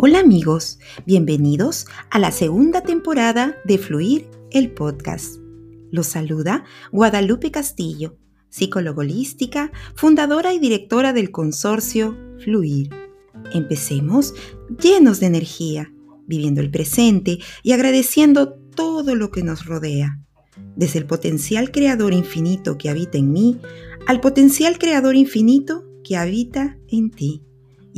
Hola amigos, bienvenidos a la segunda temporada de Fluir el podcast. Los saluda Guadalupe Castillo, psicóloga holística, fundadora y directora del consorcio Fluir. Empecemos llenos de energía, viviendo el presente y agradeciendo todo lo que nos rodea, desde el potencial creador infinito que habita en mí al potencial creador infinito que habita en ti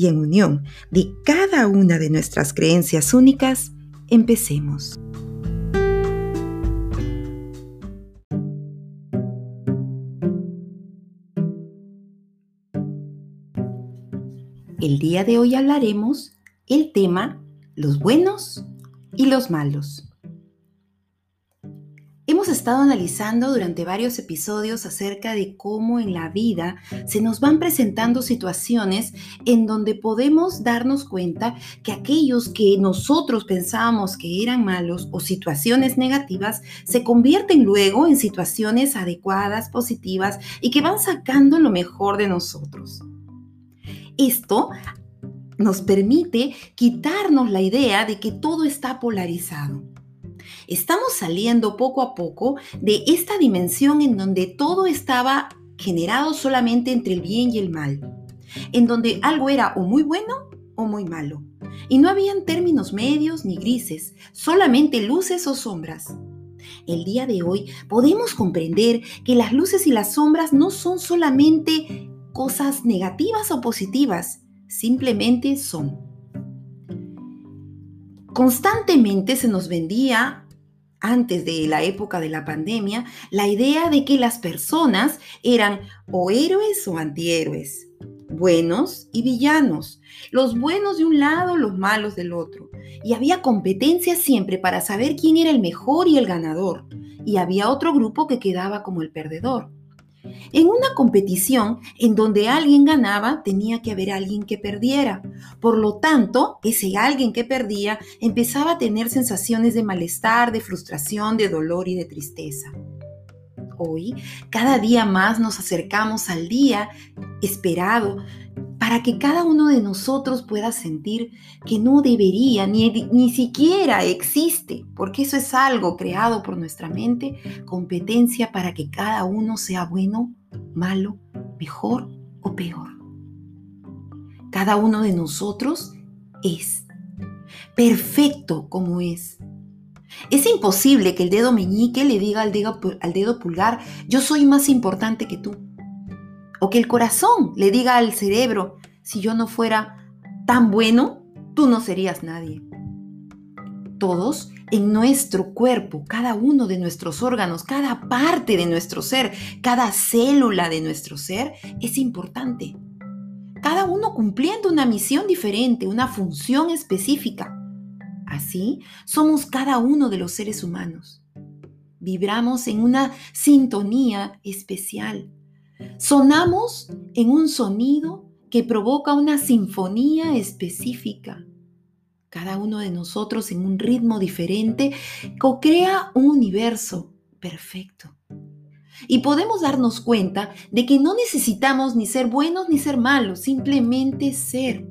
y en unión de cada una de nuestras creencias únicas, empecemos. El día de hoy hablaremos el tema los buenos y los malos. Hemos estado analizando durante varios episodios acerca de cómo en la vida se nos van presentando situaciones en donde podemos darnos cuenta que aquellos que nosotros pensábamos que eran malos o situaciones negativas se convierten luego en situaciones adecuadas, positivas y que van sacando lo mejor de nosotros. Esto nos permite quitarnos la idea de que todo está polarizado Estamos saliendo poco a poco de esta dimensión en donde todo estaba generado solamente entre el bien y el mal, en donde algo era o muy bueno o muy malo, y no habían términos medios ni grises, solamente luces o sombras. El día de hoy podemos comprender que las luces y las sombras no son solamente cosas negativas o positivas, simplemente son. Constantemente se nos vendía antes de la época de la pandemia, la idea de que las personas eran o héroes o antihéroes, buenos y villanos, los buenos de un lado, los malos del otro. Y había competencia siempre para saber quién era el mejor y el ganador. Y había otro grupo que quedaba como el perdedor. En una competición en donde alguien ganaba, tenía que haber alguien que perdiera. Por lo tanto, ese alguien que perdía empezaba a tener sensaciones de malestar, de frustración, de dolor y de tristeza. Hoy, cada día más nos acercamos al día esperado para que cada uno de nosotros pueda sentir que no debería, ni, ni siquiera existe, porque eso es algo creado por nuestra mente, competencia para que cada uno sea bueno, malo, mejor o peor. Cada uno de nosotros es perfecto como es. Es imposible que el dedo meñique le diga al dedo, al dedo pulgar, yo soy más importante que tú. O que el corazón le diga al cerebro, si yo no fuera tan bueno, tú no serías nadie. Todos en nuestro cuerpo, cada uno de nuestros órganos, cada parte de nuestro ser, cada célula de nuestro ser es importante. Cada uno cumpliendo una misión diferente, una función específica. Así somos cada uno de los seres humanos. Vibramos en una sintonía especial Sonamos en un sonido que provoca una sinfonía específica. Cada uno de nosotros en un ritmo diferente co-crea un universo perfecto. Y podemos darnos cuenta de que no necesitamos ni ser buenos ni ser malos, simplemente ser.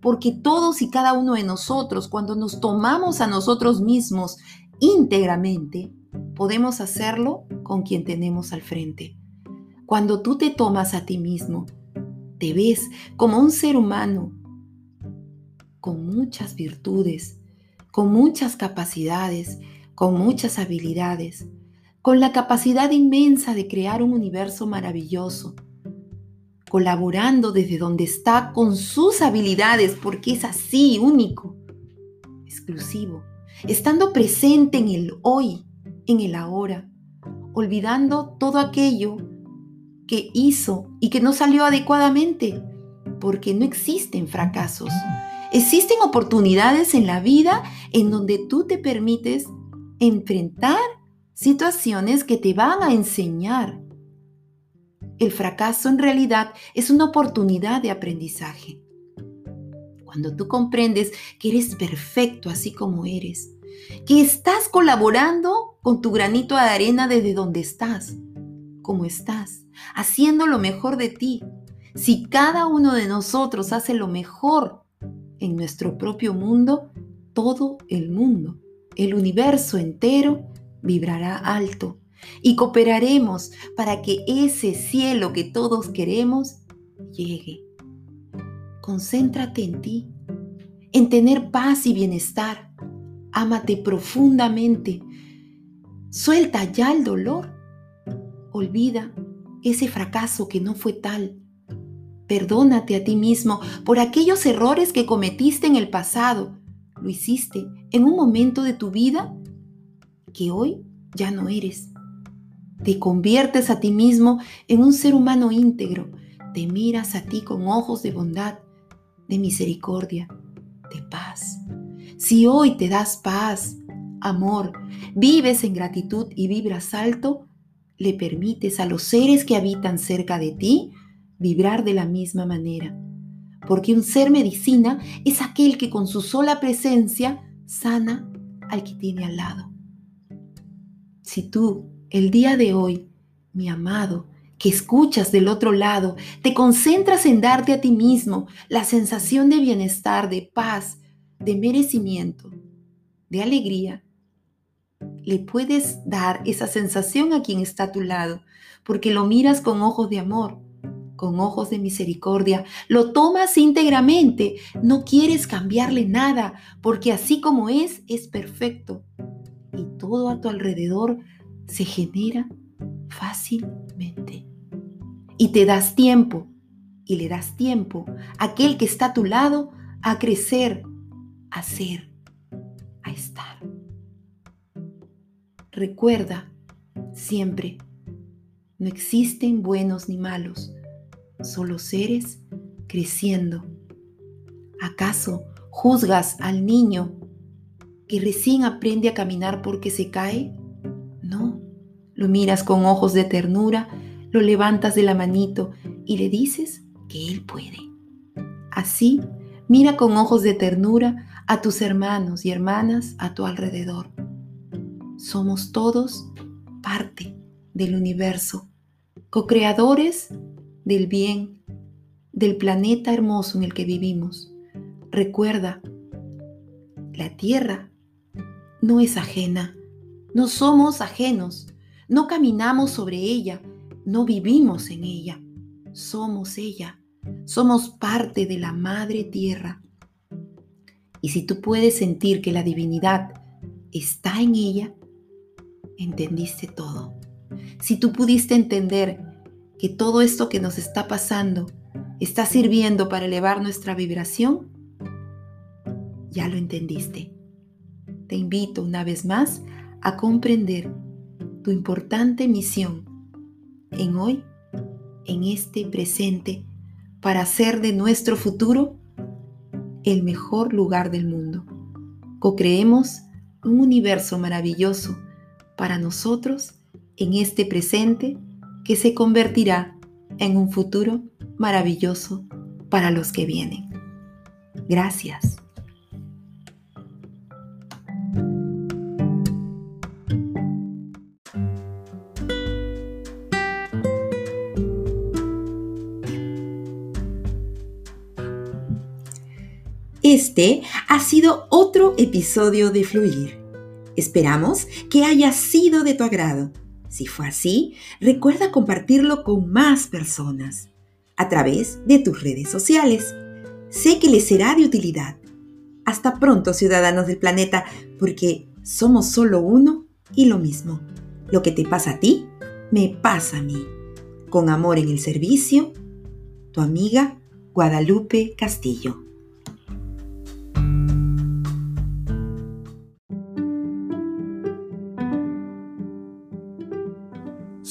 Porque todos y cada uno de nosotros, cuando nos tomamos a nosotros mismos íntegramente, podemos hacerlo con quien tenemos al frente. Cuando tú te tomas a ti mismo, te ves como un ser humano con muchas virtudes, con muchas capacidades, con muchas habilidades, con la capacidad inmensa de crear un universo maravilloso, colaborando desde donde está con sus habilidades, porque es así, único, exclusivo, estando presente en el hoy, en el ahora, olvidando todo aquello que hizo y que no salió adecuadamente, porque no existen fracasos. Existen oportunidades en la vida en donde tú te permites enfrentar situaciones que te van a enseñar. El fracaso en realidad es una oportunidad de aprendizaje. Cuando tú comprendes que eres perfecto así como eres, que estás colaborando con tu granito de arena desde donde estás, como estás, haciendo lo mejor de ti. Si cada uno de nosotros hace lo mejor en nuestro propio mundo, todo el mundo, el universo entero, vibrará alto y cooperaremos para que ese cielo que todos queremos llegue. Concéntrate en ti, en tener paz y bienestar. Ámate profundamente. Suelta ya el dolor. Olvida ese fracaso que no fue tal. Perdónate a ti mismo por aquellos errores que cometiste en el pasado. Lo hiciste en un momento de tu vida que hoy ya no eres. Te conviertes a ti mismo en un ser humano íntegro. Te miras a ti con ojos de bondad, de misericordia, de paz. Si hoy te das paz, amor, vives en gratitud y vibras alto, le permites a los seres que habitan cerca de ti vibrar de la misma manera. Porque un ser medicina es aquel que con su sola presencia sana al que tiene al lado. Si tú, el día de hoy, mi amado, que escuchas del otro lado, te concentras en darte a ti mismo la sensación de bienestar, de paz, de merecimiento, de alegría, le puedes dar esa sensación a quien está a tu lado, porque lo miras con ojos de amor, con ojos de misericordia, lo tomas íntegramente, no quieres cambiarle nada, porque así como es, es perfecto y todo a tu alrededor se genera fácilmente. Y te das tiempo, y le das tiempo a aquel que está a tu lado a crecer, a ser, a estar. Recuerda siempre, no existen buenos ni malos, solo seres creciendo. ¿Acaso juzgas al niño que recién aprende a caminar porque se cae? No, lo miras con ojos de ternura, lo levantas de la manito y le dices que él puede. Así, mira con ojos de ternura a tus hermanos y hermanas a tu alrededor. Somos todos parte del universo, co-creadores del bien, del planeta hermoso en el que vivimos. Recuerda, la Tierra no es ajena. No somos ajenos. No caminamos sobre ella. No vivimos en ella. Somos ella. Somos parte de la Madre Tierra. Y si tú puedes sentir que la divinidad está en ella, entendiste todo. Si tú pudiste entender que todo esto que nos está pasando está sirviendo para elevar nuestra vibración, ya lo entendiste te invito una vez más a comprender tu importante misión en hoy, en este presente, para hacer de nuestro futuro el mejor lugar del mundo. Co-creemos un universo maravilloso para nosotros en este presente que se convertirá en un futuro maravilloso para los que vienen. Gracias. Este ha sido otro episodio de Fluir. Esperamos que haya sido de tu agrado. Si fue así, recuerda compartirlo con más personas a través de tus redes sociales. Sé que les será de utilidad. Hasta pronto, ciudadanos del planeta, porque somos solo uno y lo mismo. Lo que te pasa a ti, me pasa a mí. Con amor en el servicio, tu amiga Guadalupe Castillo.